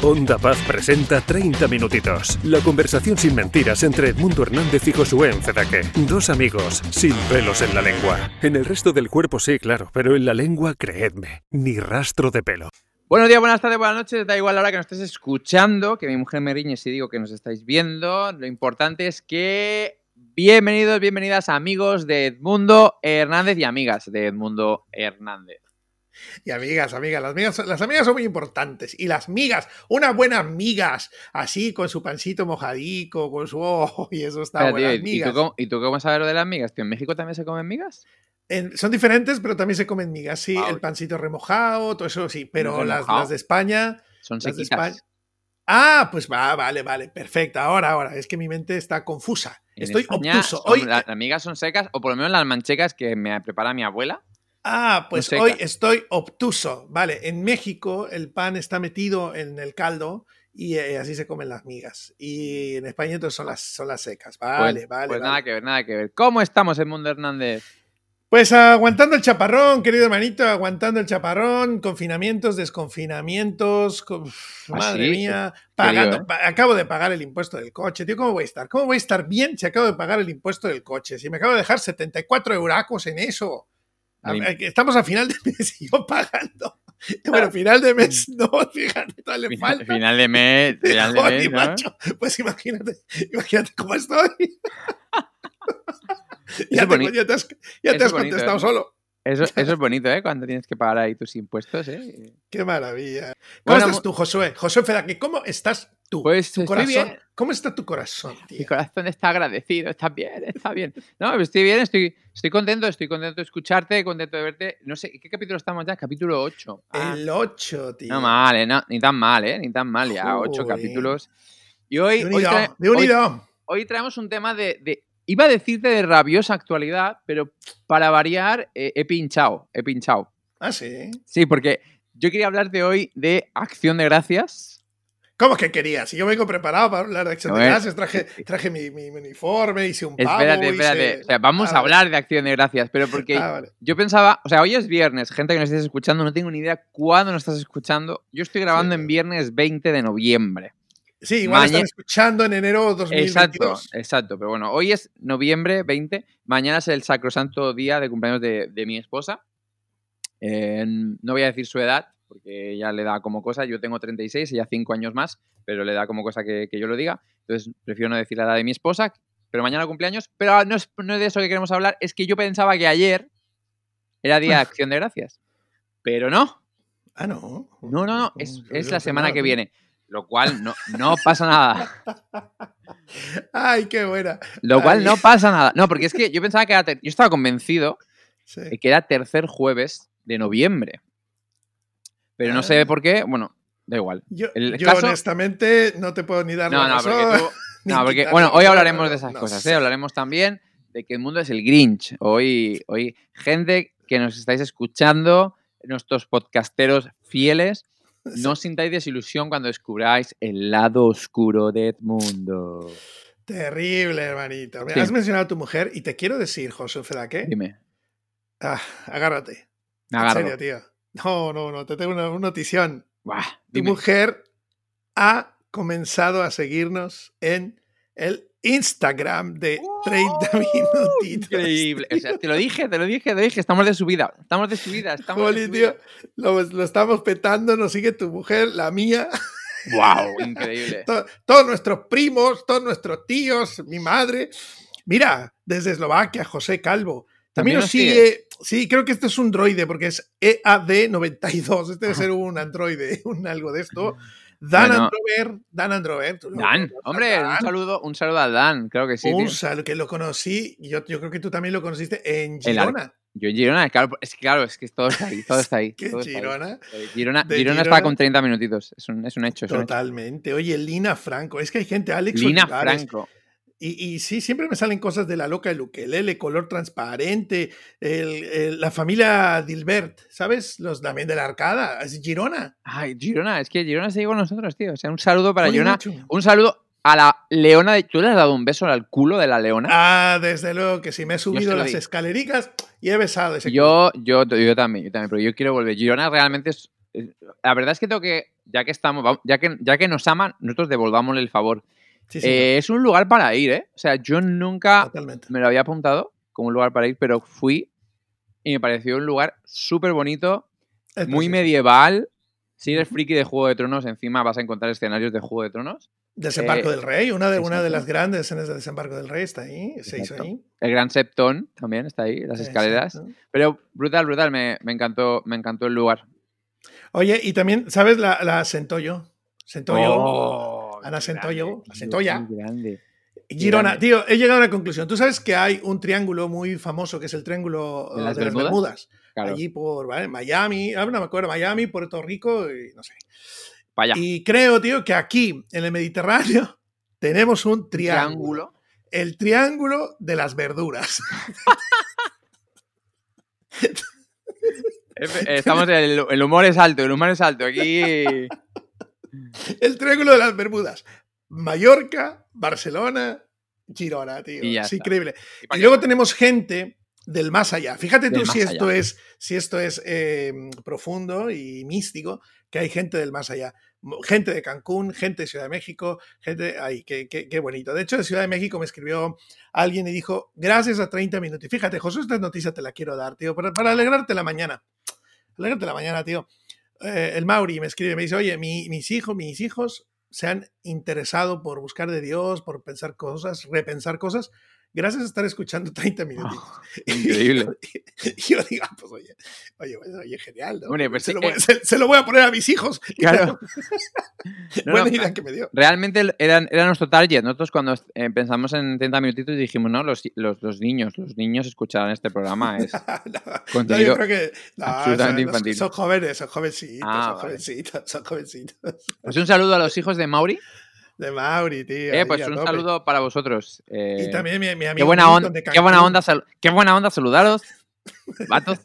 Onda Paz presenta 30 minutitos. La conversación sin mentiras entre Edmundo Hernández y Josué Encedaque. Dos amigos sin pelos en la lengua. En el resto del cuerpo sí, claro, pero en la lengua, creedme, ni rastro de pelo. Buenos días, buenas tardes, buenas noches. Da igual la hora que nos estés escuchando, que mi mujer me riñe si digo que nos estáis viendo. Lo importante es que bienvenidos, bienvenidas amigos de Edmundo Hernández y amigas de Edmundo Hernández. Y amigas, amigas, las amigas, las amigas son muy importantes. Y las migas, unas buenas migas, así con su pancito mojadico, con su ojo, y eso está tío, ¿y, tú migas. cómo, ¿Y tú cómo sabes lo de las migas? Tío, ¿En México también se comen migas? En- son diferentes, pero también se comen migas, sí. El pancito remojado, todo eso sí. Pero las, de España. Son sequitas. España. Ah, pues va, vale, vale, perfecto. Ahora, ahora, es que mi mente está confusa. En Estoy España obtuso. Hoy, la- las migas son secas, o por lo menos las manchecas que me prepara mi abuela. Ah, pues hoy estoy obtuso. Vale, en México el pan está metido en el caldo y eh, así se comen las migas. Y en España entonces son las, son las secas. Vale, pues, vale. Pues vale. nada que ver, nada que ver. ¿Cómo estamos, Edmundo Hernández? Pues aguantando el chaparrón, querido hermanito, aguantando el chaparrón, confinamientos, desconfinamientos, uf, ¿Ah, madre sí? mía, Qué pagando, ¿eh? acabo de pagar el impuesto del coche, tío, ¿cómo voy a estar? ¿Cómo voy a estar bien si acabo de pagar el impuesto del coche? Si me acabo de dejar 74 euracos en eso. A- Estamos a final de mes y yo pagando. Bueno, final de mes no, fíjate, todavía le falta. final de mes, final de Joder, mes, ¿no? macho, Pues imagínate, imagínate cómo estoy. ya, te, ya te has, ya te has es bonito, contestado ¿eh? solo. Eso, eso es bonito, ¿eh? Cuando tienes que pagar ahí tus impuestos, ¿eh? Qué maravilla. ¿Cómo Bueno, estás tú, Josué? Josué Fedaque, ¿cómo estás tú? Pues tu estoy corazón. bien. ¿Cómo está tu corazón, Mi tío? corazón está agradecido, está bien, está bien. No, pues estoy bien, estoy, estoy contento, estoy contento de escucharte, contento de verte. No sé, ¿qué capítulo estamos ya? Capítulo 8. El 8, tío. no mal, ¿eh? No, ni tan mal, ¿eh? Ni tan mal, ya, 8 Joder. capítulos. Y hoy, De hoy, unido, trae- de hoy- hoy traemos un tema de, de- Iba a decirte de rabiosa actualidad, pero para variar, eh, he pinchado, he pinchado. Ah, sí. Sí, porque yo quería hablarte hoy de Acción de Gracias. ¿Cómo que querías? Si yo vengo preparado para hablar de acción No, de eh. gracias, traje, traje mi, mi- mi uniforme, hice un pavo. Espérate, hice- espérate. O sea, vamos Ah, a hablar de Acción de Gracias, pero porque Ah, vale. yo pensaba, o sea, hoy es viernes, gente que nos estés escuchando, no tengo ni idea cuándo nos estás escuchando. Yo estoy grabando Sí. en viernes 20 de noviembre. Sí, igual están escuchando en enero Exacto, 2022. exacto. Pero bueno, hoy es noviembre 20, mañana es el sacrosanto día de cumpleaños de, de mi esposa. Eh, no voy a decir su edad, porque ella le da como cosa, yo tengo 36, ella 5 años más, pero le da como cosa que, que yo lo diga. Entonces prefiero no decir la edad de mi esposa, pero mañana cumpleaños. Pero no es, no es de eso que queremos hablar, es que yo pensaba que ayer era Día de Acción de Gracias. Pero no, Ah, no. no, no, no, es, es la semana que viene. Lo cual no, no pasa nada. Ay, qué buena. Lo cual Ay. no pasa nada. No, porque es que yo pensaba que era. Yo estaba convencido Sí. de que era tercer jueves de noviembre. Pero no sé por qué. Bueno, da igual. Yo, El yo caso- honestamente no te puedo ni dar No, la no, razón, porque tú. No, porque. Bueno, hoy hablaremos de esas no cosas. ¿eh? Hablaremos también de que el mundo es el Grinch. Hoy, hoy, gente que nos estáis escuchando, nuestros podcasteros fieles, no os sintáis desilusión cuando descubráis el lado oscuro de Edmundo. Terrible, hermanito. Me Sí. Has mencionado a tu mujer y te quiero decir, José Fedaque, Dime, ah, agárrate. En serio, tío. No, no, no, te tengo una, una notición. Buah, Tu mujer ha comenzado a seguirnos en el Instagram de 30 minutitos. Increíble. O sea, te lo dije, te lo dije, te lo dije. Estamos de subida. Estamos de subida. Estamos de subida. tío, lo, lo estamos petando, nos sigue tu mujer, la mía, Wow, increíble. to- todos nuestros primos, todos nuestros tíos, mi madre. Mira, desde Eslovaquia, José Calvo. ¿También También nos sigue, sí, creo que este es un droide porque es E EAD92, este debe ser un androide, un algo de esto. Dan Bueno. Androver, Dan Androver. tú lo Dan, conoces, hombre, un saludo, un saludo a Dan, creo que sí. un tío. saludo, que lo conocí, yo, yo creo que tú también lo conociste en Girona. Yo en Girona, claro, es que claro, es que todo está ahí, todo está ahí. ¿Qué todo está ahí. Girona? Girona, Girona está Girona. con 30 minutitos, es un, es un hecho. Es un hecho. Totalmente. Oye, Lina Franco, es que hay gente, Alex Lina Franco. Y, y sí, siempre me salen cosas de la loca del ukelele, color transparente, el- el- la familia Dilbert, ¿sabes? Los también de la arcada, es Girona. Ay, Girona, es que Girona se con nosotros, tío. O sea, un saludo para Oye, Girona. Un saludo a la leona de. ¿Tú le has dado un beso al culo de la leona? Ah, desde luego que sí, me he subido las di. escalericas y he besado ese Yo, yo, yo también, yo también, pero yo quiero volver. Girona realmente es. La verdad es que tengo que ya que estamos, ya que, ya que nos aman, nosotros devolvámosle el favor. Sí, sí, Eh, es un lugar para ir, ¿eh? O sea, yo nunca totalmente. me lo había apuntado como un lugar para ir, pero fui y me pareció un lugar súper bonito, Es muy medieval. Si eres friki de Juego de Tronos, encima vas a encontrar escenarios de Juego de Tronos. Desembarco Eh, del Rey, una de, una de exacto. las grandes escenas de Desembarco del Rey está ahí, se hizo Exacto. ahí. El Gran Septón también está ahí, las escaleras. Exacto. Pero brutal, brutal, me, me encantó, me encantó el lugar. Oye, y también, ¿sabes la, la Centollo? Centollo, Oh, Ana Centollo, grande, la Centolla. grande. Girona. grande. Tío, he llegado a una conclusión. Tú sabes que hay un triángulo muy famoso que es el triángulo ¿De eh, las de las Bermudas? Bermudas. Claro, Allí por ¿vale? Miami, ahora no me acuerdo, Miami, Puerto Rico y no sé. para allá. Y creo, tío, que aquí en el Mediterráneo tenemos un triángulo. Triángulo. El triángulo de las verduras. Estamos, el, el humor es alto, el humor es alto. Aquí. El triángulo de las Bermudas. Mallorca, Barcelona, Girona, tío. Es increíble. ¿Y luego tenemos gente del más allá. Fíjate tú si esto allá. es, si esto es eh, profundo y místico, que hay gente del más allá. Gente de Cancún, gente de Ciudad de México, gente ahí, qué, qué- qué bonito. De hecho, de Ciudad de México me escribió alguien y dijo, gracias a 30 minutos. Y fíjate, José, esta noticia te la quiero dar, tío, para, para alegrarte la mañana. Alegrarte la mañana, tío. Eh, el Mauri me escribe, me dice, oye, mi- mis hijos, mis hijos se han interesado por buscar de Dios, por pensar cosas, repensar cosas, gracias a estar escuchando 30 minutos. increíble. Y yo digo, ah, pues oye, oye, oye, genial, ¿no? Pues se, sí, lo voy, eh. se- se lo voy a poner a mis hijos. Claro. No, Buena no, idea que me dio. Realmente era, era nuestro target. Nosotros cuando eh, pensamos en 30 minutitos dijimos, no, los, los, los niños, los niños escucharán este programa. Es contenido yo creo que no, absolutamente son, infantil. son jóvenes, son jovencitos, Ah, son vale. jovencitos, son jovencitos. Pues un saludo a los hijos de Mauri. De Mauri, tío. Eh, pues un saludo para vosotros. Eh, Y también mi, mi amigo qué buena onda, de qué buena onda, qué buena onda saludaros, vatos.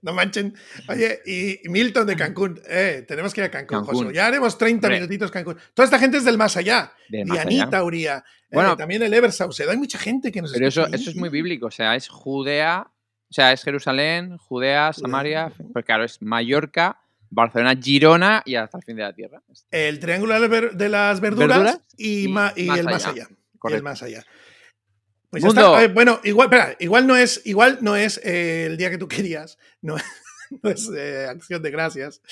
No manchen. Oye, y Milton de Cancún. Eh, tenemos que ir a Cancún, Cancún. Josu. Ya haremos 30 Hombre. minutitos Cancún. Toda esta gente es del más allá. Del más allá. Dianita Uría. eh, Bueno. también el Ever Saucedo. Hay mucha gente que nos Pero eso, ahí, eso es muy bíblico, o sea, es Judea, o sea, es Jerusalén, Judea, Samaria, Judea. pues claro, es Mallorca, Barcelona, Girona y hasta el fin de la tierra. El triángulo de las verduras, Verduras y, y ma- y más el más allá. allá. Y el más allá. Pues ya Mundo. está. Eh, bueno, igual, espera, igual no es, igual no es eh, el día que tú querías. No, no es eh, acción de gracias.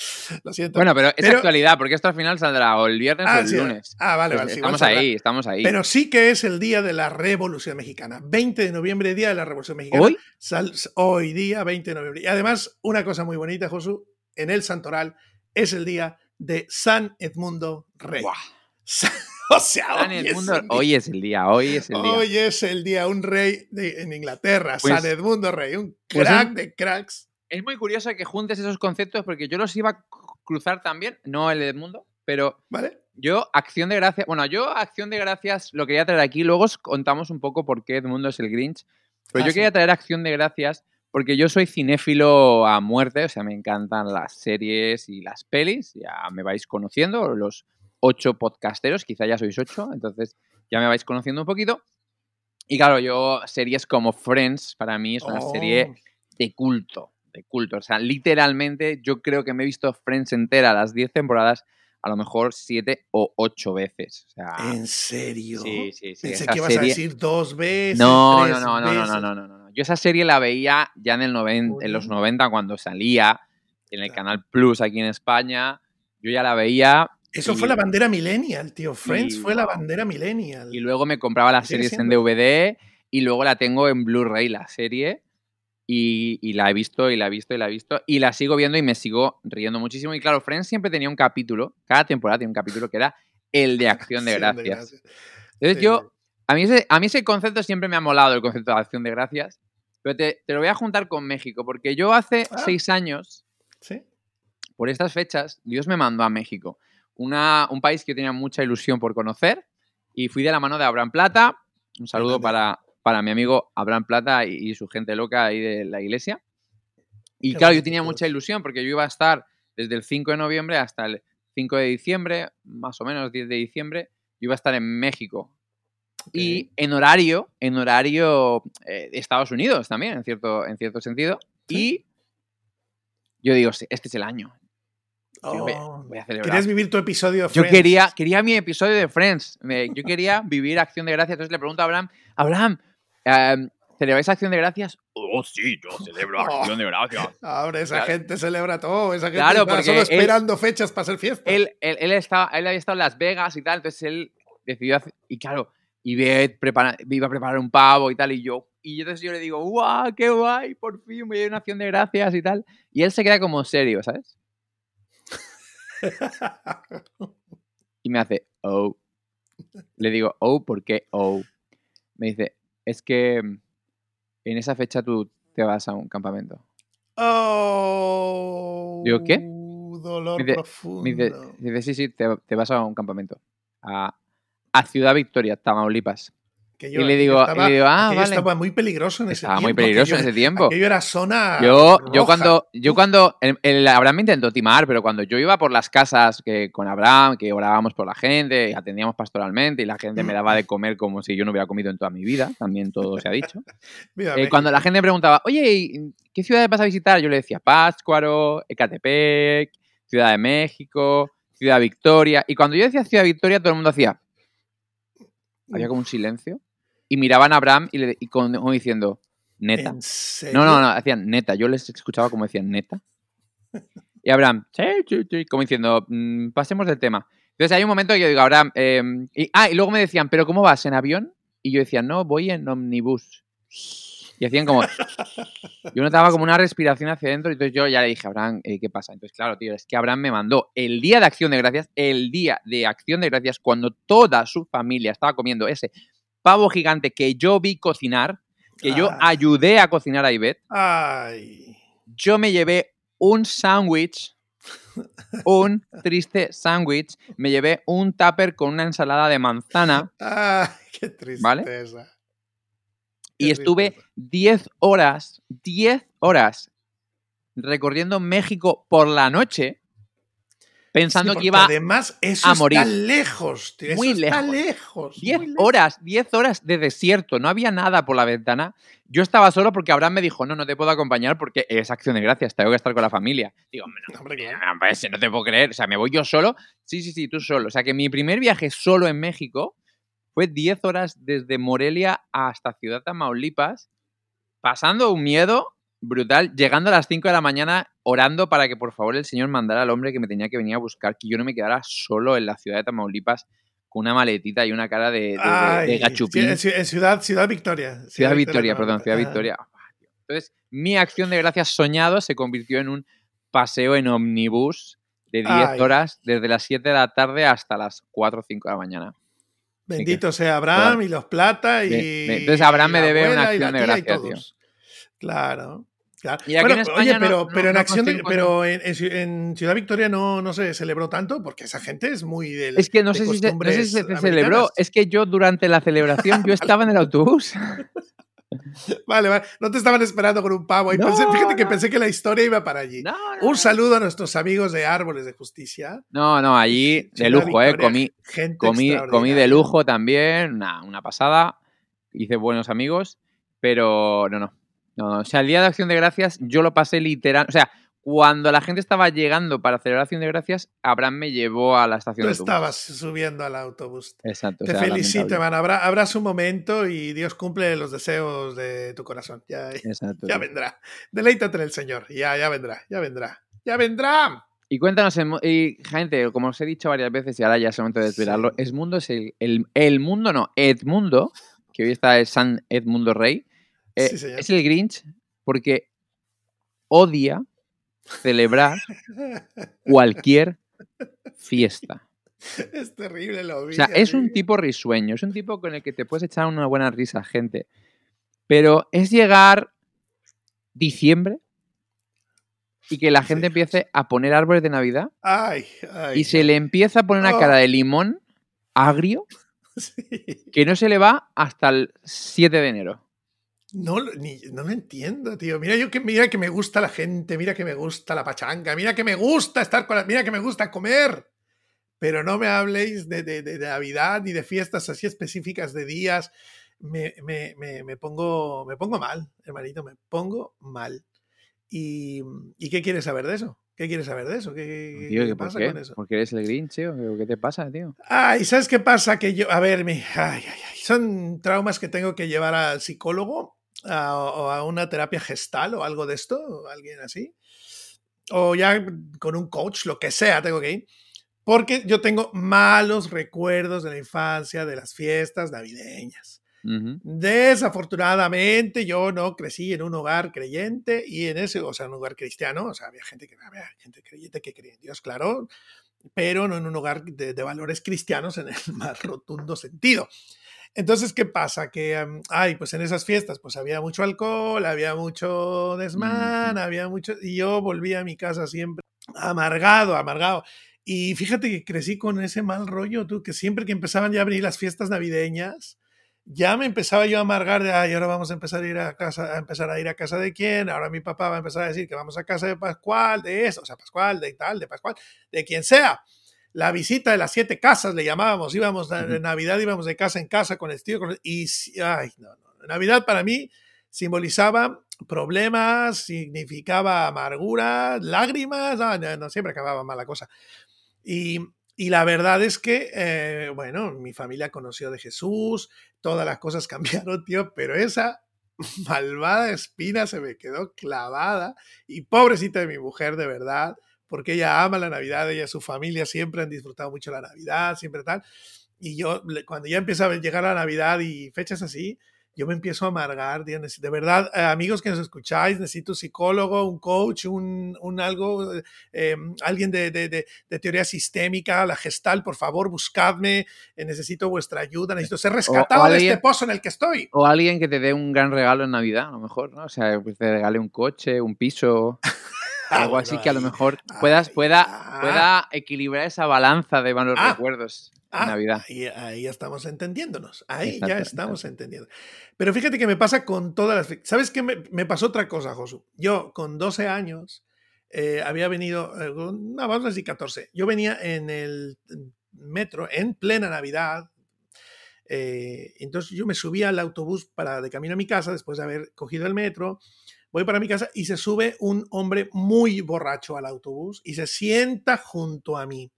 Lo siento. Bueno, pero es Pero- actualidad, porque esto al final saldrá o el viernes o ah, el sí, lunes. ah, vale, Pues vale. sí, estamos ahí, estamos ahí. Pero sí que es el día de la Revolución Mexicana. 20 de noviembre, día de la Revolución Mexicana. ¿Hoy? Sal- hoy día, 20 de noviembre. Y además, una cosa muy bonita, Josu, en el Santoral es el día de San Edmundo Rey. Sa- o sea, San hoy es Edmundo, el día. hoy es el día, hoy es el día. Hoy es el día, un rey de- en Inglaterra, Pues- San Edmundo Rey, un pues crack de cracks. Es muy curioso que juntes esos conceptos porque yo los iba a cruzar también, no el Edmundo, pero ¿Vale? yo, acción de gracias, bueno, yo, acción de gracias, lo quería traer aquí, luego os contamos un poco por qué Edmundo es el Grinch, pero Ah, yo sí. quería traer acción de gracias porque yo soy cinéfilo a muerte, o sea, me encantan las series y las pelis, ya me vais conociendo, los ocho podcasteros, quizá ya sois ocho, entonces ya me vais conociendo un poquito. Y claro, yo, series como Friends, para mí es una Oh, serie de culto, de culto. O sea, literalmente yo creo que me he visto Friends entera, las 10 temporadas, a lo mejor 7 o 8 veces. O sea, ¿En serio? sí, sí, sí. Pensé que ibas a serie- decir dos veces. No, no, tres no, no, no, veces. no, no, no, no. Yo esa serie la veía ya en, el noven- en los Joder. 90 cuando salía en el Claro. Canal Plus aquí en España. Yo ya la veía Eso Y- fue la bandera millennial, tío. Friends y- fue la bandera millennial. y luego me compraba las series en siendo. DVD y luego la tengo en Blu-ray la serie y, y la he visto y la he visto y la he visto y la sigo viendo y me sigo riendo muchísimo. Y claro, Friends siempre tenía un capítulo, cada temporada tenía un capítulo que era el de acción de gracias. gracias. Entonces Sí, yo, a mí, ese, a mí ese concepto siempre me ha molado, el concepto de acción de gracias, pero te, te lo voy a juntar con México, porque yo hace Ah. seis años, Sí. por estas fechas, Dios me mandó a México, una, un país que yo tenía mucha ilusión por conocer, y fui de la mano de Abraham Plata, un saludo para, para mi amigo Abraham Plata y, y su gente loca ahí de la iglesia. Y Qué claro, yo tenía mucha ilusión porque yo iba a estar desde el 5 de noviembre hasta el 5 de diciembre, más o menos 10 de diciembre, yo iba a estar en México. Y en horario, en horario eh, Estados Unidos también, en cierto, en cierto sentido. Sí. Y yo digo, "Sí, este es el año. Oh, voy a celebrar. ¿Querías vivir tu episodio de Yo Friends? quería, quería mi episodio de Friends. Me- yo quería vivir Acción de Gracias. Entonces le pregunto a Abraham, Abraham, em, ¿celebráis Acción de Gracias? Oh, sí, yo celebro Acción de Gracias. Ahora esa Claro. gente celebra todo, esa gente Claro, está solo él- esperando fechas para hacer fiesta. Él, él, él, estaba, él había estado en Las Vegas y tal, entonces él decidió hacer, y claro, y prepara- iba a preparar un pavo y tal, y yo, y entonces yo le digo, guau, qué guay, por fin me dio una acción de gracias y tal, y él se queda como serio, ¿sabes? Y me hace, oh. Le digo, oh, ¿por qué oh? Me dice, es que mm, en esa fecha tú te vas a un campamento. oh, Digo, ¿qué? Dolor Me dice- profundo. Me dice, dice, sí, sí, te, te vas a un campamento. A, a Ciudad Victoria, Tamaulipas. Que y le digo- y le digo, ah, vale. estaba muy peligroso en ese Estaba muy tiempo. peligroso en ese tiempo. Aquello era zona Yo, yo cuando, yo cuando, el, el Abraham me intentó timar, pero cuando yo iba por las casas que, con Abraham, que orábamos por la gente, y atendíamos pastoralmente y la gente me daba de comer como si yo no hubiera comido en toda mi vida, también todo se ha dicho. Eh, cuando la gente me preguntaba, oye, ¿y ¿qué ciudades vas a visitar? Yo le decía Pátzcuaro, Ecatepec, Ciudad de México, Ciudad Victoria. Y cuando yo decía Ciudad Victoria, todo el mundo hacía, había como un silencio. Y miraban a Abraham y, le, y con- como diciendo, neta. ¿En serio? No, no, no, hacían neta. Yo les escuchaba como decían neta. Y Abraham, sí, sí, sí, como diciendo, "Mm, pasemos del tema. Entonces hay un momento que yo digo, Abraham, eh, y, ah, y luego me decían, ¿pero cómo vas? ¿En avión? Y yo decía, no, voy en omnibus. Y hacían como. Yo notaba como una respiración hacia adentro, y entonces yo ya le dije, Abraham, eh, ¿qué pasa? Entonces, claro, tío, es que Abraham me mandó el día de acción de gracias, el día de acción de gracias, cuando toda su familia estaba comiendo ese pavo gigante que yo vi cocinar, que yo Ah. ayudé a cocinar a Ivette, Ay. yo me llevé un sándwich, un triste sándwich, me llevé un tupper con una ensalada de manzana Ay, qué tristeza. y Qué estuve tristeza. 10 horas, 10 horas recorriendo México por la noche pensando Sí, que iba Además, eso a está morir. lejos, tío. Eso Muy está lejos. lejos. 10 muy lejos. horas, 10 horas de desierto, no había nada por la ventana. Yo estaba solo porque Abraham me dijo, no, no te puedo acompañar porque es acción de gracias, tengo que estar con la familia. Digo, no, Hombre, pues, no te puedo creer. O sea, me voy yo solo. Sí, sí, sí, tú solo. O sea, que mi primer viaje solo en México fue 10 horas desde Morelia hasta Ciudad Tamaulipas, pasando un miedo brutal, llegando a las 5 de la mañana orando para que por favor el Señor mandara al hombre que me tenía que venir a buscar, que yo no me quedara solo en la ciudad de Tamaulipas con una maletita y una cara de, de- de- de Ay, gachupín. en Ciudad, Ciudad Victoria. Ciudad Victoria, perdón, Ciudad Ah. Victoria. Entonces, mi acción de gracias soñado se convirtió en un paseo en omnibus de 10 Ay. horas desde las 7 de la tarde hasta las 4 o 5 de la mañana. Bendito sea Abraham y los plata y. Entonces, Abraham me debe una acción de gracias, tío. Claro. Claro. Y aquí Bueno, en España oye, no- pero, no- en no acción de- pero en, en Ciu- en Ciudad Victoria no, no se celebró tanto porque esa gente es muy del. Es que no de sé, si se, no sé si se costumbres celebró. Es que yo durante la celebración yo estaba en el autobús. Vale, vale. No te estaban esperando con un pavo. Y No, pensé- fíjate que pensé que la historia iba para allí. No, no, Un saludo a nuestros amigos de Árboles de Justicia. no, no, allí de lujo, ¿eh? Comí, gente comí, comí de lujo también, una, una pasada. Hice buenos amigos, pero no, no, no, no. O sea, el día de Acción de Gracias yo lo pasé literal. O sea, cuando la gente estaba llegando para celebrar Acción de Gracias, Abraham me llevó a la estación Tú de autobús. estabas subiendo al autobús. Exacto. o Te sea, felicito, lamentable. man. Habrá, habrá su momento y Dios cumple los deseos de tu corazón. Ya, Exacto. ya vendrá. Deleítate en el Señor. Ya, ya vendrá. Ya vendrá. Ya vendrá. Y cuéntanos, y gente, como os he dicho varias veces y ahora ya es momento de desvelarlo, Sí. Edmundo es el, el, el mundo, no, Edmundo, que hoy está el San Edmundo Rey, eh, Sí, es el Grinch porque odia celebrar cualquier fiesta. Es terrible lo O sea, es un tipo risueño, es un tipo con el que te puedes echar una buena risa, gente. Pero es llegar diciembre y que la Sí, gente empiece a poner árboles de Navidad Ay, ay. y se le empieza a poner una Oh. cara de limón agrio Sí. que no se le va hasta el 7 de enero. No, ni, no lo entiendo, tío. Mira, yo que, mira que me gusta la gente, mira que me gusta la pachanga, mira que me gusta estar con la, mira que me gusta comer. Pero no me habléis de, de- de Navidad ni de fiestas así específicas de días. Me, me- me- me pongo, me pongo mal, hermanito, me pongo mal. ¿Y, ¿Y qué quieres saber de eso? ¿Qué quieres saber de eso? ¿Qué, Tío, qué ¿que ¿por pasa qué? con eso? Porque eres el Grinch, tío. ¿Qué te pasa, tío? Ay, ¿sabes qué pasa? Que yo, a ver, mi, ay, ay, ay, son traumas que tengo que llevar al psicólogo a- o a una terapia gestal o algo de esto, o alguien así. O ya con un coach, lo que sea, tengo que ir. Porque yo tengo malos recuerdos de la infancia, de las fiestas navideñas. Desafortunadamente yo no crecí en un hogar creyente y en ese, o sea, en un hogar cristiano, o sea, había gente que había gente creyente que creía en Dios, claro, pero no en un hogar de, de valores cristianos en el más rotundo sentido. Entonces, ¿qué pasa? Que, um, ay, pues en esas fiestas, pues había mucho alcohol, había mucho desmán, había mucho, y yo volví a mi casa siempre amargado, amargado. Y fíjate que crecí con ese mal rollo, tú, que siempre que empezaban ya a venir las fiestas navideñas, ya me empezaba yo a amargar de, ay, ahora vamos a empezar a ir a casa, a empezar a ir a casa de quién, ahora mi papá va a empezar a decir que vamos a casa de Pascual, de eso, o sea, Pascual, de tal, de Pascual, de quien sea. La visita de las siete casas le llamábamos, íbamos de Ujú. Navidad, íbamos de casa en casa con el tío, con el- y, ay, no, no, Navidad para mí simbolizaba problemas, significaba amargura, lágrimas, no, no, siempre acababa mal la cosa. Y, y la verdad es que, eh, bueno, mi familia conoció de Jesús, todas las cosas cambiaron, tío, pero esa malvada espina se me quedó clavada. Y pobrecita de mi mujer, de verdad, porque ella ama la Navidad, ella y su familia siempre han disfrutado mucho la Navidad, siempre tal. Y yo, cuando ya empieza a llegar la Navidad y fechas así, yo me empiezo a amargar, de verdad, eh, amigos que nos escucháis, necesito un psicólogo, un coach, un, un algo, eh, alguien de, de- de- de teoría sistémica, la gestal, por favor, buscadme, eh, necesito vuestra ayuda, necesito ser rescatado de alguien- este pozo en el que estoy. O alguien que te dé un gran regalo en Navidad, a lo mejor, ¿no? O sea, pues te regale un coche, un piso, algo así bueno, que a lo mejor puedas, pueda, ah. pueda equilibrar esa balanza de malos Ah. recuerdos en Ah, Navidad. Ahí, ahí ya estamos entendiéndonos. Ahí ya estamos exacto. entendiendo. Pero fíjate que me pasa con todas las. ¿Sabes qué? Me, me pasó otra cosa, Josu. Yo, con 12 años, eh, había venido. eh, no, vamos a decir 14. Yo venía en el metro en plena Navidad. eh, entonces yo me subí al autobús para de camino a mi casa después de haber cogido el metro. Voy para mi casa y se sube un hombre muy borracho al autobús y se sienta junto a mí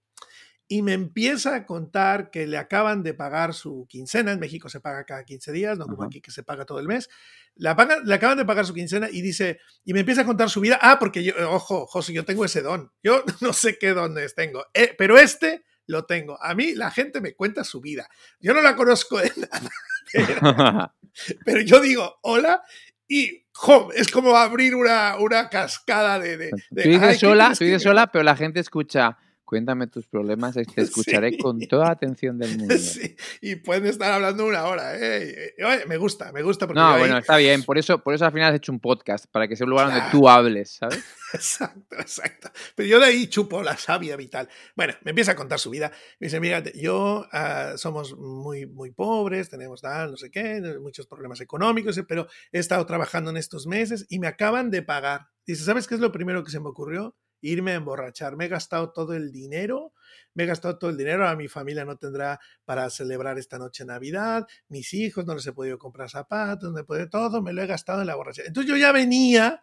y me empieza a contar que le acaban de pagar su quincena. En México se paga cada 15 días, no como Ajá. aquí que se paga todo el mes. La paga- le acaban de pagar su quincena y dice, y me empieza a contar su vida. Ah, porque yo, ojo, José, yo tengo ese don. Yo no sé qué dones tengo, eh, pero este lo tengo. A mí la gente me cuenta su vida. Yo no la conozco de nada, pero, pero yo digo, hola, y ¡jo! es como abrir una, una cascada de... de, de, Tú dices "Ay, ¿qué sola, tú dices sola, pero la gente escucha, cuéntame tus problemas, y te escucharé Sí. con toda la atención del mundo. Sí, y pueden estar hablando una hora. ¿eh? Oye, me gusta, me gusta porque No, ahí- bueno, está bien. Por eso, por eso al final has hecho un podcast, para que sea un lugar donde tú hables, ¿sabes? Exacto, exacto. Pero yo de ahí chupo la savia vital. Bueno, me empieza a contar su vida. Me dice, mira, yo ah, somos muy, muy pobres, tenemos tal, no sé qué, muchos problemas económicos, pero he estado trabajando en estos meses y me acaban de pagar. Dice, ¿sabes qué es lo primero que se me ocurrió? Irme a emborrachar. Me he gastado todo el dinero, me he gastado todo el dinero, a mi familia no tendrá para celebrar esta noche Navidad, mis hijos no les he podido comprar zapatos, no he podido todo, me lo he gastado en la borrachera. Entonces yo ya venía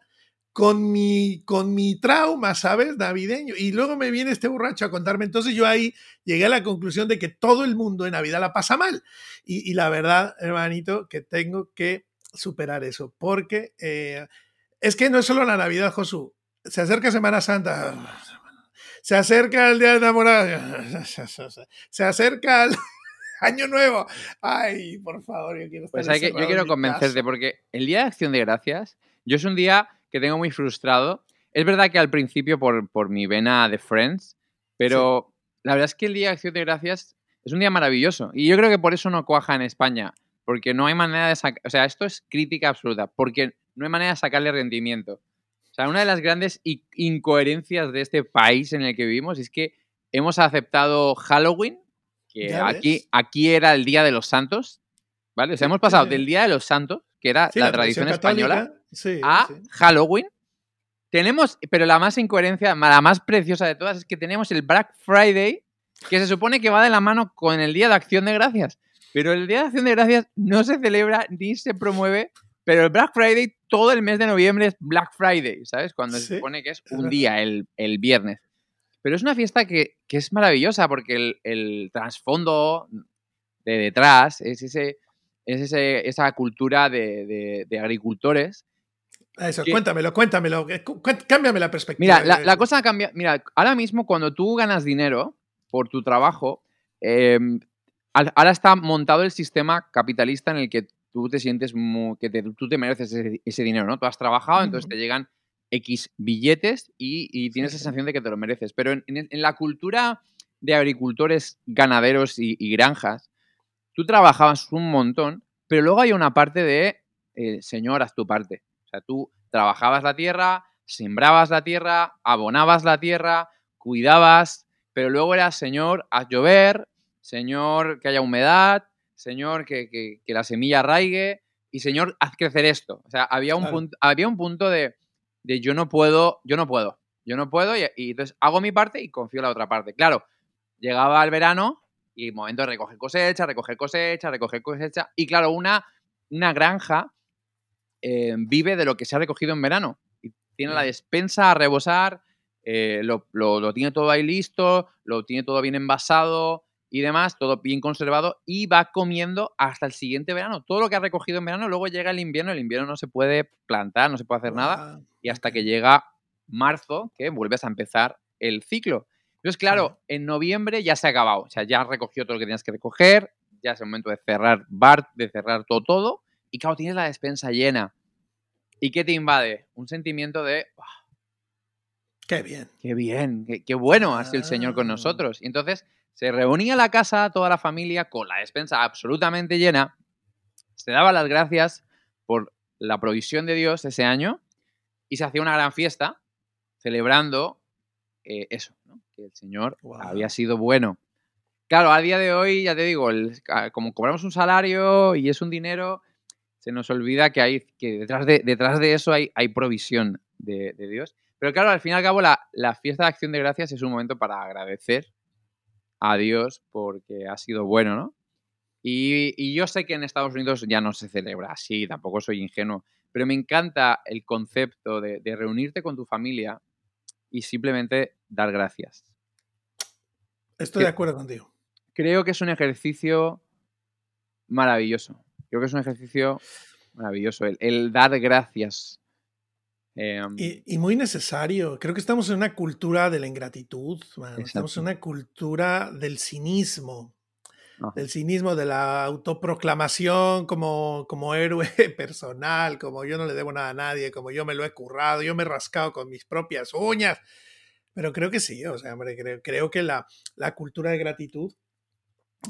con mi, con mi trauma, ¿sabes? Navideño. Y luego me viene este borracho a contarme. Entonces yo ahí llegué a la conclusión de que todo el mundo en Navidad la pasa mal. Y, y la verdad, hermanito, que tengo que superar eso. Porque eh, es que no es solo la Navidad, Josu. Se acerca Semana Santa. Se acerca el Día de Enamorado. Se acerca el Año Nuevo. Ay, por favor, yo quiero estar Pues hay que, yo quiero convencerte, porque el Día de Acción de Gracias, yo es un día que tengo muy frustrado. Es verdad que al principio por, por mi vena de Friends, pero la verdad es que el Día de Acción de Gracias es un día maravilloso. Y yo creo que por eso no cuaja en España, porque no hay manera de sacar, o sea, esto es crítica absoluta, porque no hay manera de sacarle rendimiento. O sea, una de las grandes incoherencias de este país en el que vivimos es que hemos aceptado Halloween, que aquí, aquí era el Día de los Santos, ¿vale? O sea, hemos pasado sí. del Día de los Santos, que era Sí, la, tradición española, católica, sí, a. Halloween. Tenemos, pero la más incoherencia, la más preciosa de todas, es que tenemos el Black Friday, que se supone que va de la mano con el Día de Acción de Gracias. Pero el Día de Acción de Gracias no se celebra ni se promueve, pero el Black Friday todo el mes de noviembre es Black Friday, ¿sabes? Cuando se supone que es un día, el, el viernes. Pero es una fiesta que, que es maravillosa porque el, el trasfondo de detrás es, ese, es ese, esa cultura de, de- de agricultores. Eso, que- cuéntamelo, cuéntamelo. eh, Cámbiame la perspectiva. Mira, la, la cosa cambia. Mira, ahora mismo cuando tú ganas dinero por tu trabajo, eh, al- ahora está montado el sistema capitalista en el que tú te sientes mu- que te- tú te mereces ese, ese dinero, ¿no? Tú has trabajado, entonces te llegan X billetes y, y tienes Sí, sí. sensación de que te lo mereces. Pero en, en- en la cultura de agricultores, ganaderos y, y granjas, tú trabajabas un montón, pero luego hay una parte de, eh, señor, haz tu parte. O sea, tú trabajabas la tierra, sembrabas la tierra, abonabas la tierra, cuidabas, pero luego era, señor, haz llover, señor, que haya humedad, señor, que, que- que la semilla arraigue y señor, haz crecer esto. O sea, había un, Claro. punto, había un punto de, de yo no puedo, yo no puedo, yo no puedo y, y entonces hago mi parte y confío en la otra parte. Claro, llegaba el verano y momento de recoger cosecha, recoger cosecha, recoger cosecha. Y claro, una, una granja eh, vive de lo que se ha recogido en verano. Y tiene la despensa a rebosar, eh, lo, lo- lo tiene todo ahí listo, lo tiene todo bien envasado y demás, todo bien conservado y va comiendo hasta el siguiente verano. Todo lo que ha recogido en verano, luego llega el invierno, el invierno no se puede plantar, no se puede hacer nada Guau, y hasta que llega marzo, que vuelves a empezar el ciclo. Entonces, claro, en noviembre ya se ha acabado, o sea, ya has recogido todo lo que tienes que recoger, ya es el momento de cerrar bar, de cerrar todo, todo, y claro, tienes la despensa llena. ¿Y qué te invade? Un sentimiento de, "Buah, Qué bien. qué bien, qué, qué bueno ha sido el Señor con Ah. nosotros. Y entonces se reunía la casa, toda la familia, con la despensa absolutamente llena, se daba las gracias por la provisión de Dios ese año y se hacía una gran fiesta celebrando eh, eso, ¿no? que el Señor había sido bueno. Claro, a día de hoy, ya te digo, el- como cobramos un salario y es un dinero, se nos olvida que, hay, que detrás, de, detrás de eso hay, hay provisión de, de Dios. Pero claro, al fin y al cabo, la, la fiesta de acción de gracias es un momento para agradecer a Dios porque ha sido bueno, ¿no? Y, y yo sé que en Estados Unidos ya no se celebra así, tampoco soy ingenuo, pero me encanta el concepto de, de reunirte con tu familia y simplemente dar gracias. Estoy de acuerdo contigo. Creo que es un ejercicio maravilloso. Creo que es un ejercicio maravilloso, el, el dar gracias. Em, Y, y muy necesario. Creo que estamos en una cultura de la ingratitud, man. Estamos en una cultura del cinismo. Ajá. Del cinismo, de la autoproclamación como, como héroe personal, como yo no le debo nada a nadie, como yo me lo he currado, yo me he rascado con mis propias uñas. Pero creo que sí, o sea, hombre, creo, creo que la, la cultura de gratitud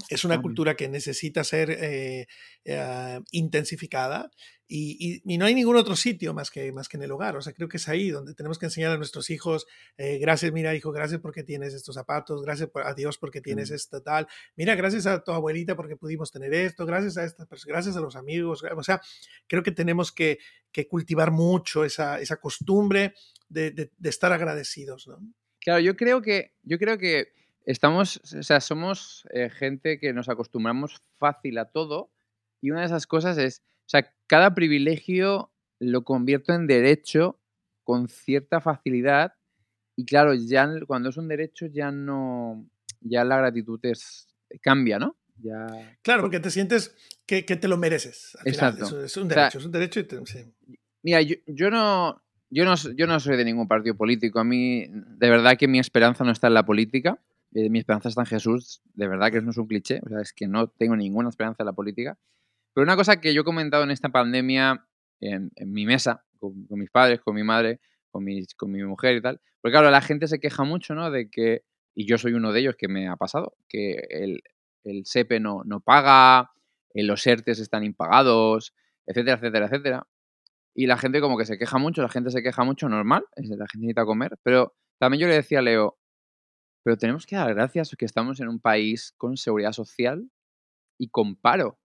es una cultura que necesita ser eh, eh, intensificada y, y- y no hay ningún otro sitio más que, más que en el hogar. O sea, creo que es ahí donde tenemos que enseñar a nuestros hijos, eh, gracias, mira, hijo, gracias porque tienes estos zapatos, gracias por- a Dios porque tienes esto tal, mira, gracias a tu abuelita porque pudimos tener esto, gracias a estas personas, gracias a los amigos. O sea, creo que tenemos que, que cultivar mucho esa, esa costumbre de, de- de estar agradecidos, ¿no? Claro, yo creo que, yo creo que estamos, o sea, somos eh, gente que nos acostumbramos fácil a todo y una de esas cosas es, o sea, cada privilegio lo convierto en derecho con cierta facilidad y claro, ya cuando es un derecho ya no, ya la gratitud es, cambia, ¿no? Ya, Claro, porque te sientes que, que te lo mereces. Al final. Exacto. Eso es un sea, derecho, es un derecho y te- sí. Mira, yo, yo no, yo, no, yo no soy de ningún partido político. A mí, de verdad que mi esperanza no está en la política. Eh, mi esperanza está en Jesús. De verdad que no es un cliché. Es que no tengo ninguna esperanza en la política. Pero una cosa que yo he comentado en esta pandemia, en, mi mesa, con, mis padres, con mi madre, con, mis, con mi mujer y tal. Porque claro, la gente se queja mucho, ¿no? De que, y yo soy uno de ellos que me ha pasado, que el, el SEPE no, no paga, eh, los ERTES están impagados, etcétera, etcétera, etcétera. Y la gente como que se queja mucho, la gente se queja mucho, normal, la gente necesita comer. Pero también yo le decía a Leo, pero tenemos que dar gracias que estamos en un país con seguridad social y con paro.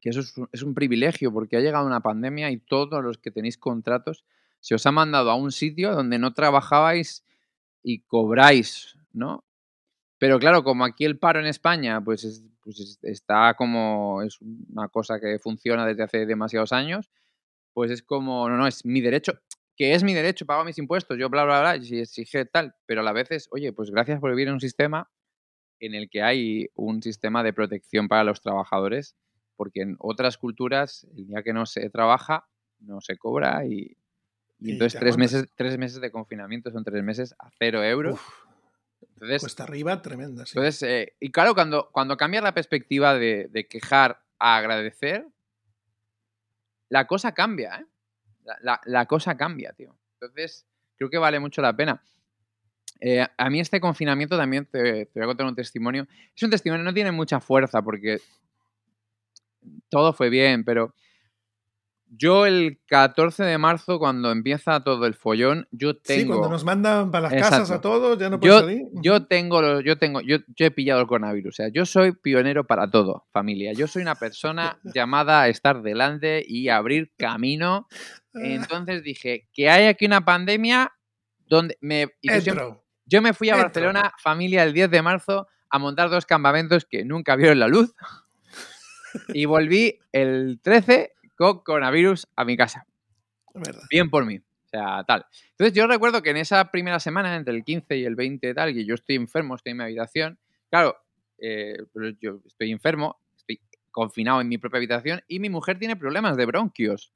Que eso es un, privilegio porque ha llegado una pandemia y todos los que tenéis contratos se os ha mandado a un sitio donde no trabajabais y cobráis, ¿no? Pero claro, como aquí el paro en España, pues, es- pues es- está como, es una cosa que funciona desde hace demasiados años, pues es como, no, no, es mi derecho, que es mi derecho, pago mis impuestos, yo bla, bla, bla, y exige tal, pero a la vez es, oye, pues gracias por vivir en un sistema en el que hay un sistema de protección para los trabajadores, porque en otras culturas el día que no se trabaja no se cobra y, Y entonces tres aguantas. meses, tres meses de confinamiento son tres meses a cero euros. Uf, Entonces, cuesta arriba, tremenda. sí. entonces eh, y claro, cuando, cuando cambias la perspectiva de, de quejar a agradecer, la cosa cambia, ¿eh? La, la- cosa cambia, tío. Entonces, creo que vale mucho la pena. Eh, a mí este confinamiento también, te, te voy a contar un testimonio. Es un testimonio, no tiene mucha fuerza porque todo fue bien, pero yo el 14 de marzo, cuando empieza todo el follón, yo tengo... Sí, cuando nos mandan para las casas a todos, ya no puedes yo, salir. yo tengo, yo tengo, yo, yo he pillado el coronavirus. O sea, yo soy pionero para todo, familia. Yo soy una persona llamada a estar delante y abrir camino. Ah, Entonces dije que hay aquí una pandemia donde me. yo, yo me fui a entro. Barcelona, familia, el 10 de marzo, a montar dos campamentos que nunca vieron la luz. Y volví el 13 con coronavirus a mi casa Verdad. bien por mí. O sea, tal. Entonces yo recuerdo que en esa primera semana, entre el 15 y el 20 y tal, que yo estoy enfermo, estoy en mi habitación, claro, eh, yo estoy enfermo, estoy confinado en mi propia habitación y mi mujer tiene problemas de bronquios.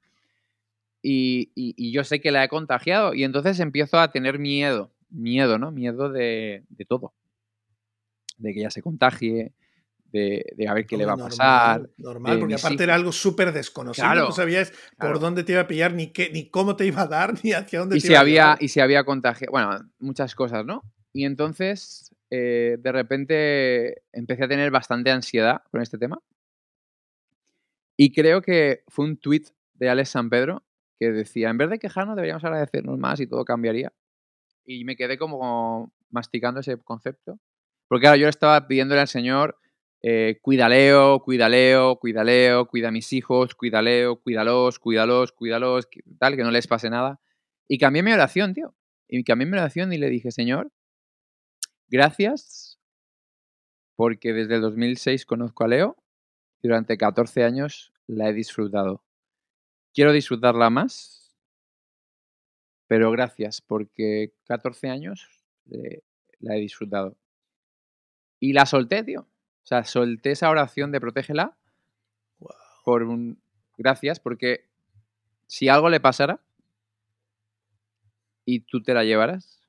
Y, y- y yo sé que la he contagiado y entonces empiezo a tener miedo, miedo, ¿no? Miedo de, de todo. De que ella se contagie, de, de a ver qué le va a pasar. Normal, porque aparte era algo súper desconocido. Claro, no sabías claro. por dónde te iba a pillar, ni qué, ni cómo te iba a dar, ni hacia dónde y te si iba a había llevar. y si había contagio bueno muchas cosas no y entonces eh, de repente empecé a tener bastante ansiedad con este tema y creo que fue un tweet de Alex San Pedro que decía en vez de quejarnos deberíamos agradecernos más y todo cambiaría y me quedé como masticando ese concepto porque claro yo le estaba pidiéndole al señor eh, cuidaleo, cuidaleo, cuidaleo, cuida a mis hijos, cuidaleo, cuídalos, cuídalos, cuídalos, tal, que no les pase nada. Y cambié mi oración, tío. Y cambié mi oración y le dije, Señor, gracias porque desde el 2006 conozco a Leo y durante 14 años la he disfrutado. Quiero disfrutarla más, pero gracias porque 14 años eh, la he disfrutado. Y la solté, tío. O sea, solté esa oración de protégela por un... Gracias, porque si algo le pasara y tú te la llevaras,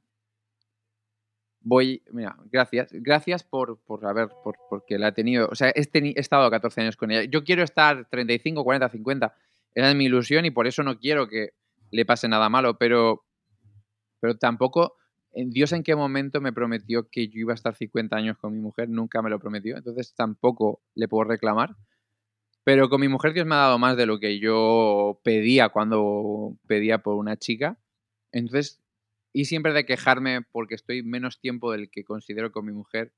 voy... Mira, gracias. Gracias por, por haber... Por, porque la he tenido... O sea, he, teni- he estado 14 años con ella. Yo quiero estar 35, 40, 50. Esa es mi ilusión y por eso no quiero que le pase nada malo, pero... Pero tampoco... Dios en qué momento me prometió que yo iba a estar 50 años con mi mujer, nunca me lo prometió, entonces tampoco le puedo reclamar. Pero con mi mujer Dios me ha dado más de lo que yo pedía cuando pedía por una chica. Entonces, y siempre de quejarme porque estoy menos tiempo del que considero con mi mujer,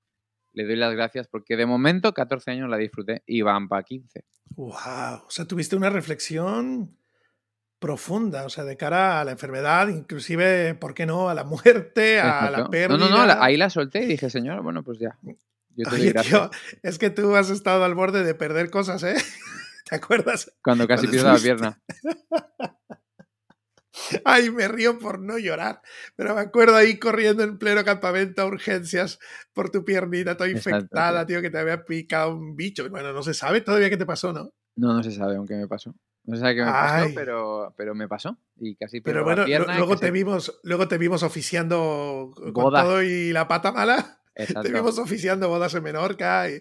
le doy las gracias porque de momento 14 años la disfruté y van para 15. Wow. O sea, tuviste una reflexión profunda, o sea, de cara a la enfermedad, inclusive, ¿por qué no? A la muerte, a la pérdida. No, no, no, ahí la solté y dije, señor, bueno, pues ya. Yo te Oye, tío, es que tú has estado al borde de perder cosas, ¿eh? ¿Te acuerdas? Cuando casi pierdo la pierna. Ay, me río por no llorar, pero me acuerdo ahí corriendo en pleno campamento a urgencias por tu piernita toda Exacto, infectada, tío, que te había picado un bicho. Bueno, no se sabe todavía qué te pasó, ¿no? No, no se sabe aunque me pasó. No sabe qué me pasó, pero, pero me pasó. Y casi Pero bueno, pierna luego casi- te vimos, luego te vimos oficiando con Bodas. todo y la pata mala. Exacto. Te vimos oficiando bodas en Menorca. y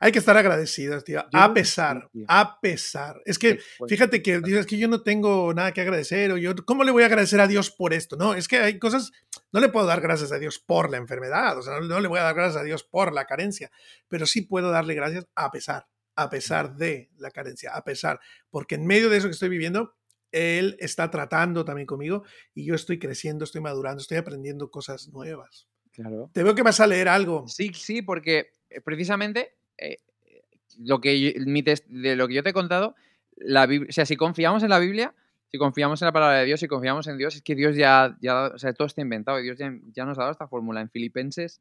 hay que estar agradecidos, tío. Yo a pesar, tío. a pesar. Es que Fíjate que dices que yo no tengo nada que agradecer o yo, ¿cómo le voy a agradecer a Dios por esto? No, es que hay cosas, no le puedo dar gracias a Dios por la enfermedad, o sea, no, no le voy a dar gracias a Dios por la carencia, pero sí puedo darle gracias a pesar, a pesar de la carencia, a pesar, porque en medio de eso que estoy viviendo, Él está tratando también conmigo y yo estoy creciendo, estoy madurando, estoy aprendiendo cosas nuevas. Claro. Te veo que vas a leer algo. Sí, sí, porque eh, precisamente eh, lo que yo- mi de lo que yo te he contado, la Bib- o sea, si confiamos en la Biblia, si confiamos en la palabra de Dios, si confiamos en Dios, es que Dios ya, ya o sea, todo está inventado y Dios ya, ya nos ha dado esta fórmula en Filipenses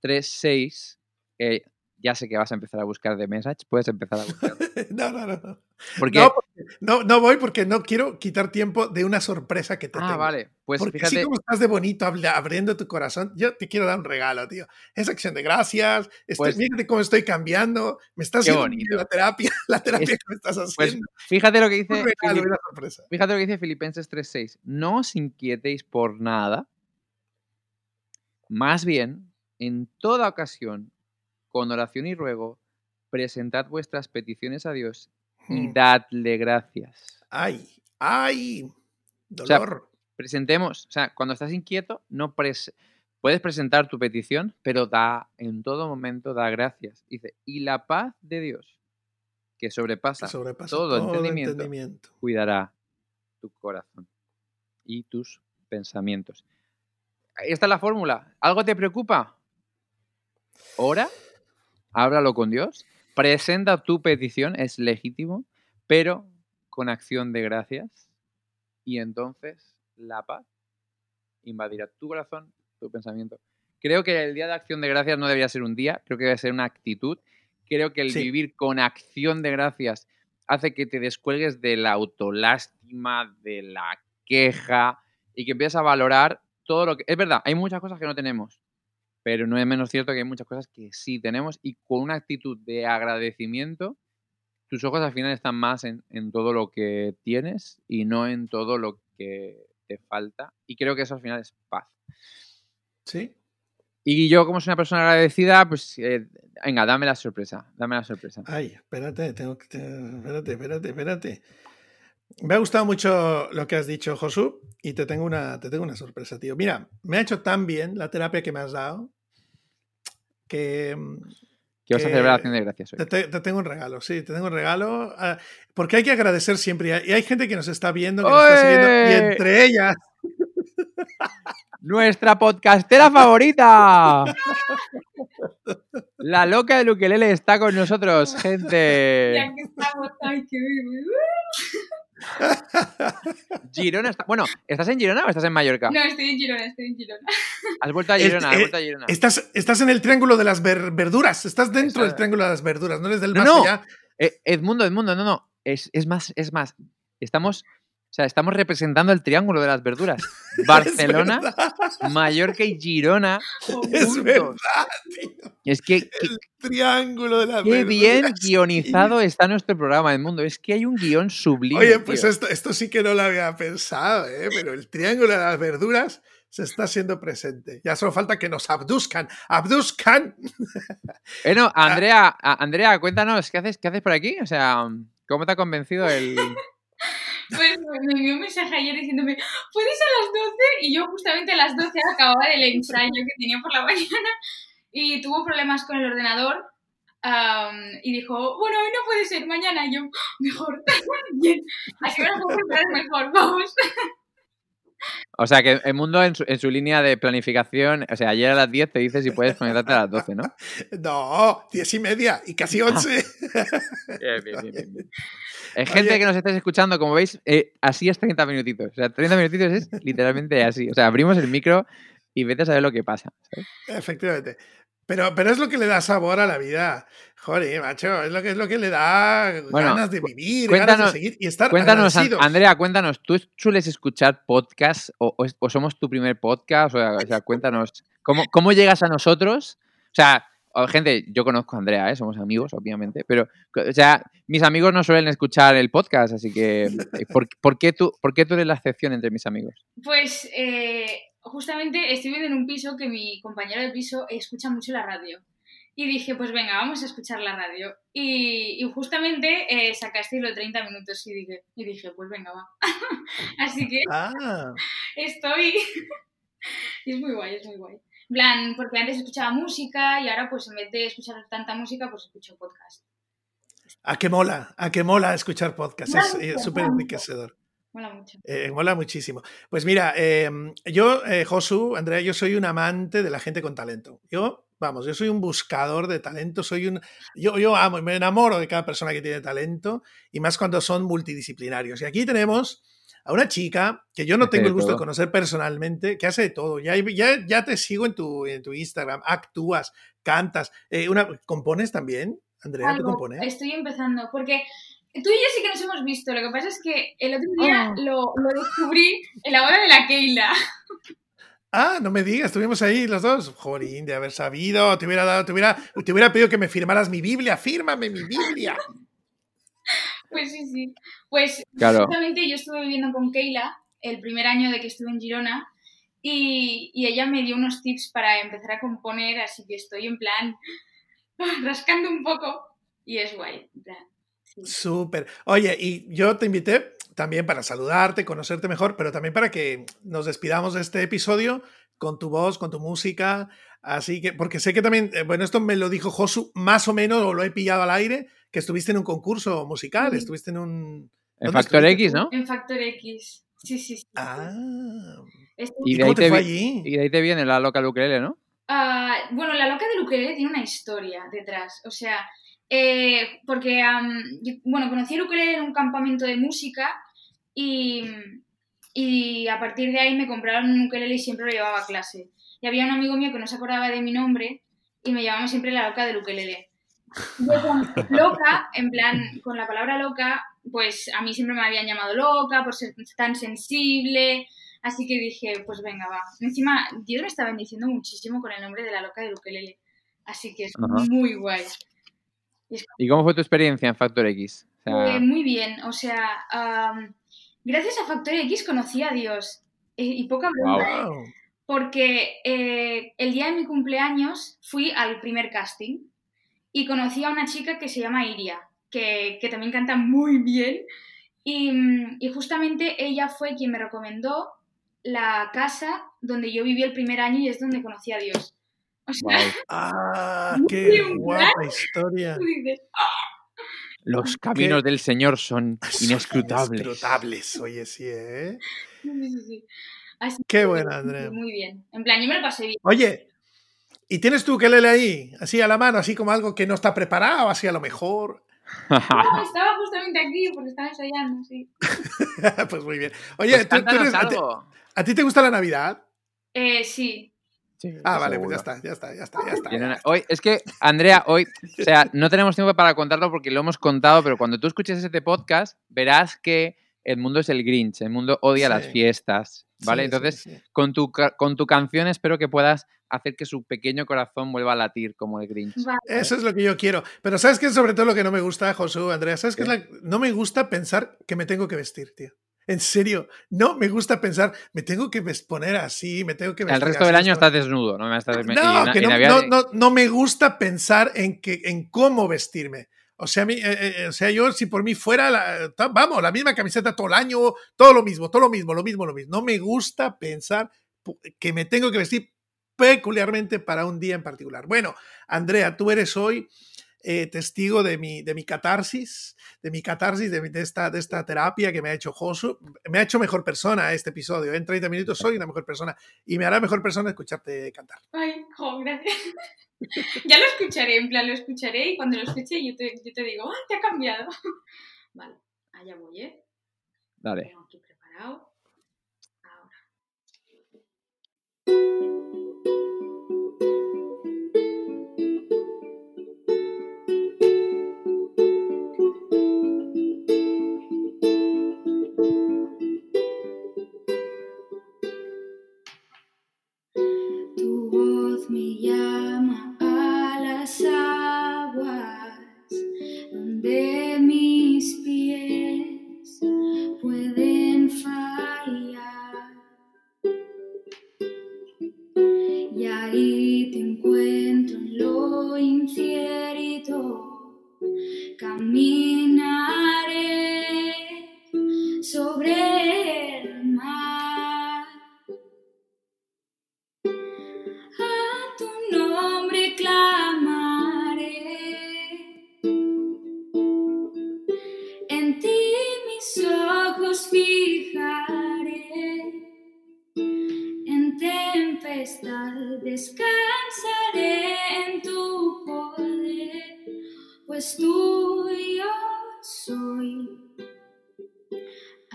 3.6, eh, ya sé que vas a empezar a buscar de message, puedes empezar a buscar. no, no, no. Porque, No, porque- no, no voy porque no quiero quitar tiempo de una sorpresa que te ah, tengo. vale, pues porque fíjate, así como estás de bonito abriendo tu corazón, yo te quiero dar un regalo, tío. Es acción de gracias. Estoy, Pues- fíjate cómo estoy cambiando. Me estás haciendo bonito. la terapia, la terapia Es- que me estás pues haciendo. fíjate lo que un dice regalo y Filip- una sorpresa. Fíjate lo que dice Filipenses 3.6. No os inquietéis por nada. Más bien, en toda ocasión, con oración y ruego, presentad vuestras peticiones a Dios y dadle gracias. Ay, ay, sea, dolor. Presentemos, o sea, cuando estás inquieto, no pres- puedes presentar tu petición, pero da, en todo momento, da gracias. Dice, y la paz de Dios, que que sobrepasa sobrepasa todo todo, entendimiento. entendimiento. cuidará tu corazón y tus pensamientos. Esta es la fórmula. ¿Algo te preocupa? Ora, háblalo con Dios, presenta tu petición, es legítimo, pero con acción de gracias y entonces la paz invadirá tu corazón, tu pensamiento. Creo que el día de acción de gracias no debería ser un día, creo que debe ser una actitud. Creo que el Sí. vivir con acción de gracias hace que te descuelgues de la autolástima, de la queja y que empieces a valorar todo lo que... Es verdad, hay muchas cosas que no tenemos, pero no es menos cierto que hay muchas cosas que sí tenemos y con una actitud de agradecimiento, tus ojos al final están más en, en todo lo que tienes y no en todo lo que te falta. Y creo que eso al final es paz. Sí. Y yo, como soy una persona agradecida, pues eh, venga, dame la sorpresa, dame la sorpresa. Ay, espérate, tengo que. Espérate, espérate, espérate. Me ha gustado mucho lo que has dicho, Josu, y te tengo una, te tengo una sorpresa, tío. Mira, me ha hecho tan bien la terapia que me has dado que mm, Que vas a celebrar la acción de gracias hoy. te, te- te tengo un regalo, sí, te tengo un regalo. ah, porque hay que agradecer siempre. Y hay, y hay gente que nos está viendo, que nos está siguiendo, y entre ellas, ¡Nuestra podcastera favorita! La loca de Ukelele está con nosotros, Ya gente. que estamos, ay, qué bien. Girona está... Bueno, ¿estás en Girona o estás en Mallorca? No, estoy en Girona, estoy en Girona. Has vuelto a Girona, has eh, vuelto a Girona. estás, estás en el triángulo de las ver- verduras. Estás dentro del triángulo de las verduras, no eres del No, más no. allá. Eh, Edmundo, Edmundo, no, no. Es, es más, es más. Estamos, sea, estamos representando el triángulo de las verduras. Barcelona, Es Mallorca y Girona. es juntos. verdad, tío. Es que, que- El triángulo de las qué verduras. bien guionizado está nuestro programa, Edmundo. Es que hay un guion sublime. Oye, pues tío. esto, esto sí que no lo había pensado, ¿eh? pero el triángulo de las verduras se está haciendo presente. Ya solo falta que nos abduzcan. ¡Abduzcan! Bueno, Andrea, a- Andrea, cuéntanos, ¿qué haces, ¿qué haces por aquí? O sea, ¿cómo te ha convencido el. Pues me envió un mensaje ayer diciéndome, ¿puedes a las 12? Y yo justamente a las 12 acababa del ensayo que tenía por la mañana y tuvo problemas con el ordenador am, y dijo, bueno, hoy no puede ser, mañana. Y yo, mejor, bien, así preparar mejor, vamos. O sea, que el mundo en su, en su línea de planificación, o sea, ayer a las 10 te dice si puedes conectarte a las 12, ¿no? No, diez y media y casi Ah. once. Bien, bien, bien, bien, bien. Eh, gente Oye. que nos estáis escuchando, como veis, eh, así es 30 minutitos. O sea, 30 minutitos es literalmente así. O sea, abrimos el micro y vete a saber lo que pasa. ¿sabes? Efectivamente. Pero, pero es lo que le da sabor a la vida. Joder, macho, es lo que, es lo que le da Bueno, ganas de vivir, ganas de seguir y estar Cuéntanos, An- agradecidos. Andrea, cuéntanos, ¿tú sueles escuchar podcast o, o somos tu primer podcast? O sea, o sea, cuéntanos, ¿cómo, ¿cómo llegas a nosotros? O sea, gente, yo conozco a Andrea, ¿eh? somos amigos, obviamente, pero, o sea, mis amigos no suelen escuchar el podcast, así que, eh, ¿por, por qué, tú, ¿por qué tú eres la excepción entre mis amigos? Pues eh, justamente estoy viviendo en un piso que mi compañero de piso escucha mucho la radio. Y dije, pues venga, vamos a escuchar la radio. Y, y justamente eh, sacaste los 30 minutos y dije, y dije, pues venga, va. Así que Ah, estoy... y es muy guay, es muy guay. Plan, porque antes escuchaba música y ahora pues en vez de escuchar tanta música, pues escucho podcast. a que mola, a que mola escuchar podcast. Es súper enriquecedor. Mola mucho. Eh, mola muchísimo. Pues mira, eh, yo, eh, Josu, Andrea, yo soy un amante de la gente con talento. Yo, vamos, yo soy un buscador de talento, soy un... Yo, yo amo y me enamoro de cada persona que tiene talento, y más cuando son multidisciplinarios. Y aquí tenemos a una chica que yo no tengo el gusto de conocer personalmente, que hace de todo. Ya, ya, ya te sigo en tu, en tu Instagram, actúas, cantas. eh, una, ¿Compones también? Andrea, ¿tú compones? Estoy empezando, porque tú y yo sí que nos hemos visto. Lo que pasa es que el otro día Oh. lo, lo descubrí en la boda de la Keila. Ah, no me digas, estuvimos ahí los dos. Jorín, de haber sabido, te hubiera dado, te hubiera, te hubiera pedido que me firmaras mi Biblia, fírmame mi Biblia. Pues sí, sí. Pues Claro. justamente yo estuve viviendo con Keila el primer año de que estuve en Girona y, y ella me dio unos tips para empezar a componer, así que estoy en plan rascando un poco y es guay. en plan. Súper. Oye, y yo te invité también para saludarte, conocerte mejor, pero también para que nos despidamos de este episodio con tu voz, con tu música. Así que, porque sé que también, eh, bueno, esto me lo dijo Josu más o menos, o lo he pillado al aire, que estuviste en un concurso musical, Sí. estuviste en un... En ¿Dónde Factor estuviste X? ¿no? En Factor X. Sí, sí, sí. Ah. Estuve- ¿Y, Y de cómo ahí te, te fue allí? Y de ahí te viene la loca ukelele, ¿no? Ah, bueno, la loca de Ukelele tiene una historia detrás. O sea, eh, porque, am, yo- bueno, conocí el ukelele en un campamento de música y, y a partir de ahí me compraron un ukelele y siempre lo llevaba a clase. Y había un amigo mío que no se acordaba de mi nombre y me llamaba siempre la loca del ukelele. Yo con loca, en plan, con la palabra loca, pues a mí siempre me habían llamado loca por ser tan sensible, Así que dije, pues venga, va. Encima, Dios me está bendiciendo muchísimo con el nombre de la loca del ukelele. Así que es Ajá. muy guay. ¿Y cómo fue tu experiencia en Factor X? O sea, Eh, muy bien. O sea, gracias a Factor X conocí a Dios. Eh, y poca broma, ¿eh? Wow. Porque eh, el día de mi cumpleaños fui al primer casting y conocí a una chica que se llama Iria, que, que también canta muy bien. Y, mm, y justamente ella fue quien me recomendó la casa donde yo viví el primer año y es donde conocí a Dios. O sea, guau. Ah, qué guapa historia. tú dices, Los caminos del Señor son inescrutables. Inescrutables, oye, sí, ¿eh? sí, sí, sí. Así Qué que, buena, sí, Andrea. Muy bien. En plan, yo me lo pasé bien. Oye, ¿y tienes tu ukelele ahí, así a la mano, así como algo que no está preparado, así a lo mejor? No, estaba justamente aquí porque estaba ensayando, sí. pues muy bien. Oye, Pues ¿tú- tú eres- a, ti, a ti te gusta la Navidad? Eh, sí. Sí, Ah, vale, pues ya está, ya está, ya está, ya está. Hoy, es que, Andrea, hoy, o sea, no tenemos tiempo para contarlo porque lo hemos contado, pero cuando tú escuches este podcast, verás que el mundo es el Grinch, el mundo odia las fiestas, ¿vale? Sí, Entonces, sí, sí. Con, tu, con tu canción espero que puedas hacer que su pequeño corazón vuelva a latir como el Grinch. Vale. Eso es lo que yo quiero. Pero ¿sabes qué es sobre todo lo que no me gusta, Josué, Andrea? ¿Sabes qué es la- No me gusta pensar que me tengo que vestir, tío. En serio, no me gusta pensar, me tengo que poner así, me tengo que El resto del año estás desnudo, ¿no? Me estás- No, que no, no, no- no me gusta pensar en, que, en cómo vestirme. O sea, mí, eh, eh, o sea, yo si por mí fuera, la- vamos, la misma camiseta todo el año, todo lo mismo, todo lo mismo, lo mismo, lo mismo. No me gusta pensar que me tengo que vestir peculiarmente para un día en particular. Bueno, Andrea, tú eres hoy eh, testigo de mi, de mi catarsis, de mi catarsis, de, mi- de esta, de esta terapia que me ha hecho Josu. Me ha hecho mejor persona este episodio. En 30 minutos soy una mejor persona y me hará mejor persona escucharte cantar. Ay, jo, gracias. ya lo escucharé, en plan, lo escucharé y cuando lo escuche yo te, yo te digo, ¡ay, te ha cambiado! vale, allá voy, ¿eh? Dale. Tengo aquí preparado. Ahora.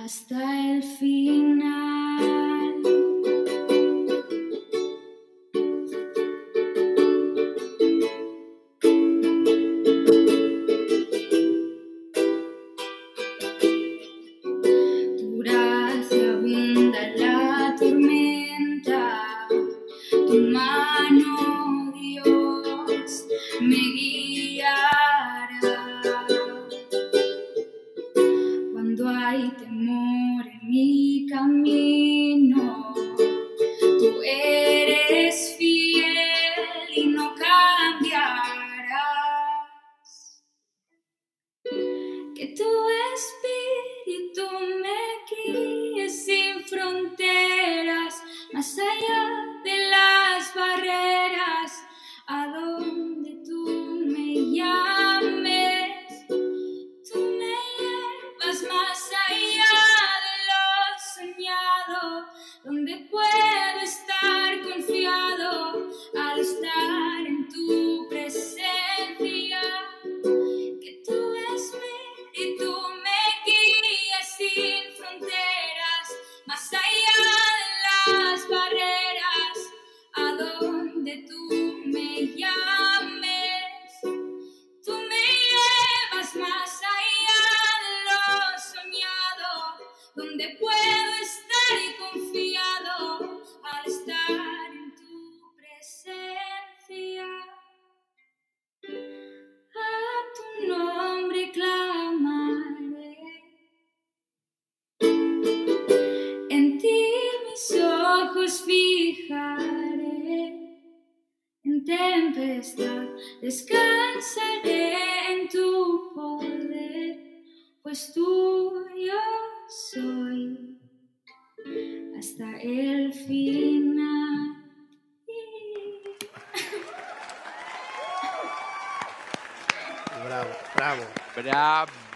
Hasta el final.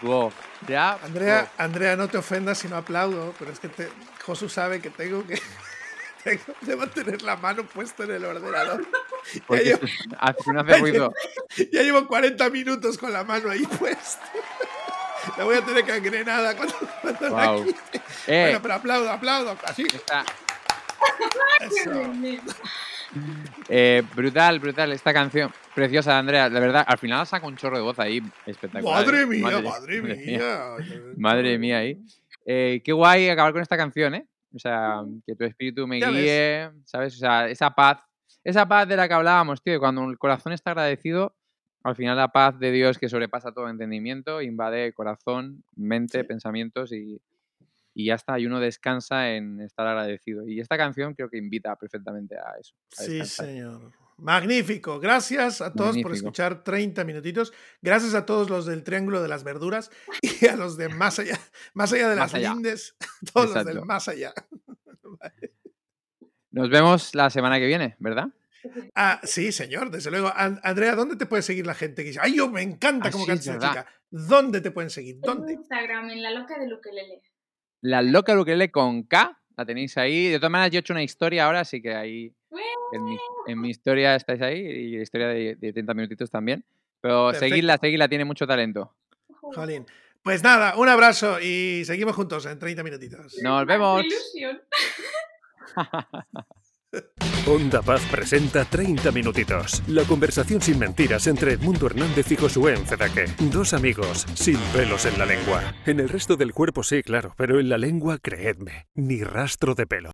Bravo. Andrea, Andrea, no te ofendas si no aplaudo, pero es que te, Josu sabe que tengo que tengo que mantener la mano puesta en el ordenador. Ya llevo, hace- no hace ruido. ya llevo 40 minutos con la mano ahí puesta. La voy a tener cangrenada cuando, cuando la Wow. quite. Eh, Bueno, pero aplaudo, aplaudo, así. está, eh, brutal, brutal esta canción. Preciosa, Andrea. La verdad, al final saca un chorro de voz ahí espectacular. Madre mía, madre mía. Madre mía ahí. Eh, qué guay acabar con esta canción, ¿eh? O sea, que tu espíritu me guíe, ¿sabes? O sea, esa paz, esa paz de la que hablábamos, tío, cuando el corazón está agradecido, al final la paz de Dios que sobrepasa todo entendimiento invade corazón, mente, Sí. pensamientos y, y ya está. Y uno descansa en estar agradecido. Y esta canción creo que invita perfectamente a eso. a Sí, señor. Magnífico. Gracias a todos por escuchar 30 minutitos. Gracias a todos los del Triángulo de las Verduras y a los de Más Allá, más allá de Más las allá. lindes, todos los del Más Allá. Nos vemos la semana que viene, ¿verdad? Ah, sí, señor, desde luego. An- Andrea, ¿dónde te puede seguir la gente? que dice, Ay, yo me encanta cómo canta es esa verdad. chica. ¿Dónde te pueden seguir? En ¿Dónde? Instagram, en la loca de Lukelele. La loca Ukelele con K, la tenéis ahí. De todas maneras, yo he hecho una historia ahora, así que ahí en mi, en mi historia estáis ahí y la historia de, de 30 minutitos también. Pero Perfecto. seguidla, seguidla, tiene mucho talento. Jolín. Pues nada, un abrazo y seguimos juntos en 30 minutitos. Nos ¡Qué vemos. ilusión! Onda Paz presenta 30 minutitos. La conversación sin mentiras entre Edmundo Hernández y Josué Encedaque. Dos amigos sin pelos en la lengua. En el resto del cuerpo sí, claro, pero en la lengua, creedme, ni rastro de pelo.